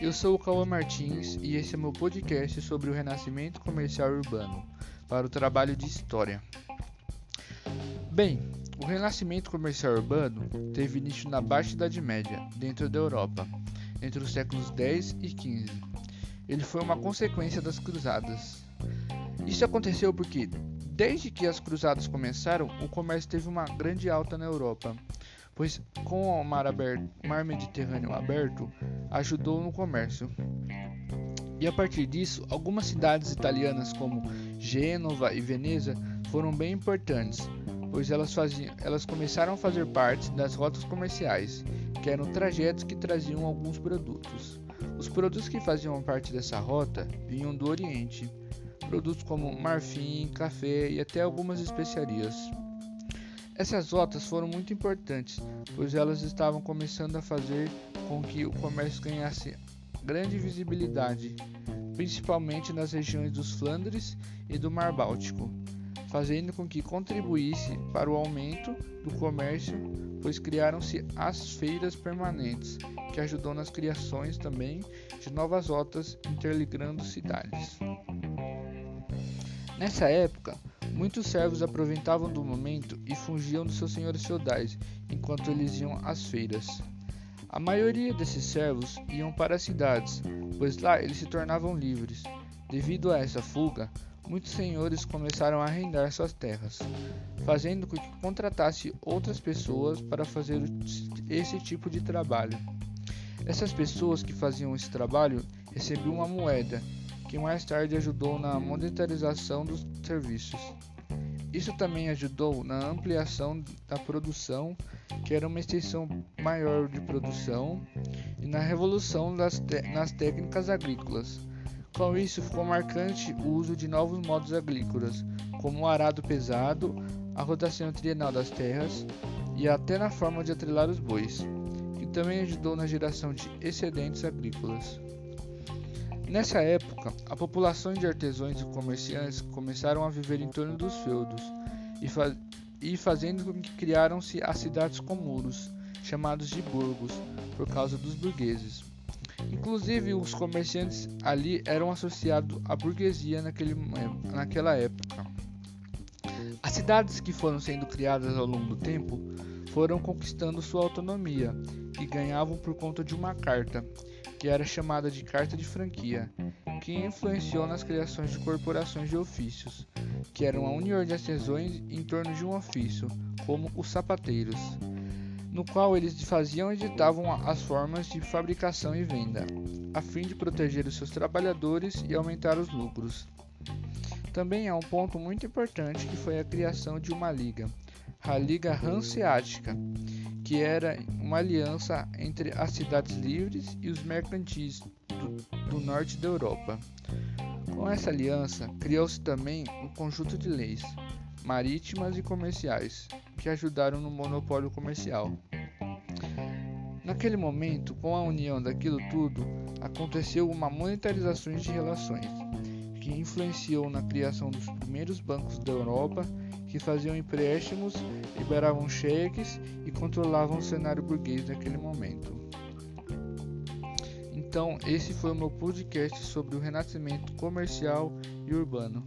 eu sou o Cauã Martins e esse é meu podcast sobre o renascimento comercial urbano para o trabalho de história. Bem, o renascimento comercial urbano teve início na Baixa Idade Média, dentro da Europa, entre os séculos 10 e 15. Ele foi uma consequência das cruzadas. Isso aconteceu porque, desde que as cruzadas começaram, o comércio teve uma grande alta na Europa pois com o mar, aberto, mar Mediterrâneo aberto ajudou no comércio. E a partir disso, algumas cidades italianas como Gênova e Veneza foram bem importantes, pois elas, faziam, elas começaram a fazer parte das rotas comerciais, que eram trajetos que traziam alguns produtos. Os produtos que faziam parte dessa rota vinham do Oriente, produtos como marfim, café e até algumas especiarias. Essas rotas foram muito importantes, pois elas estavam começando a fazer com que o comércio ganhasse grande visibilidade, principalmente nas regiões dos Flandres e do Mar Báltico, fazendo com que contribuísse para o aumento do comércio, pois criaram-se as feiras permanentes, que ajudou nas criações também de novas rotas interligando cidades. Nessa época, Muitos servos aproveitavam do momento e fugiam dos seus senhores feudais enquanto eles iam às feiras. A maioria desses servos iam para as cidades, pois lá eles se tornavam livres. Devido a essa fuga, muitos senhores começaram a arrendar suas terras, fazendo com que contratasse outras pessoas para fazer esse tipo de trabalho. Essas pessoas que faziam esse trabalho recebiam uma moeda que mais tarde ajudou na monetarização dos serviços. Isso também ajudou na ampliação da produção, que era uma extensão maior de produção, e na revolução nas técnicas agrícolas. Com isso, ficou marcante o uso de novos modos agrícolas, como o arado pesado, a rotação trienal das terras e até na forma de atrelar os bois, que também ajudou na geração de excedentes agrícolas. Nessa época, a população de artesãos e comerciantes começaram a viver em torno dos feudos e, fa e fazendo com que criaram-se as cidades com muros, chamados de burgos, por causa dos burgueses. Inclusive, os comerciantes ali eram associados à burguesia naquele, naquela época. As cidades que foram sendo criadas ao longo do tempo foram conquistando sua autonomia e ganhavam por conta de uma carta que era chamada de Carta de Franquia, que influenciou nas criações de corporações de ofícios, que eram a união de artesãos em torno de um ofício, como os sapateiros, no qual eles faziam e editavam as formas de fabricação e venda, a fim de proteger os seus trabalhadores e aumentar os lucros. Também há um ponto muito importante que foi a criação de uma liga, a Liga Hanseática, que era uma aliança entre as cidades livres e os mercantis do, do norte da Europa. Com essa aliança, criou-se também um conjunto de leis marítimas e comerciais que ajudaram no monopólio comercial. Naquele momento, com a união daquilo tudo, aconteceu uma monetarização de relações, que influenciou na criação dos primeiros bancos da Europa que faziam empréstimos, liberavam cheques e controlavam o cenário burguês naquele momento. Então, esse foi o meu podcast sobre o renascimento comercial e urbano.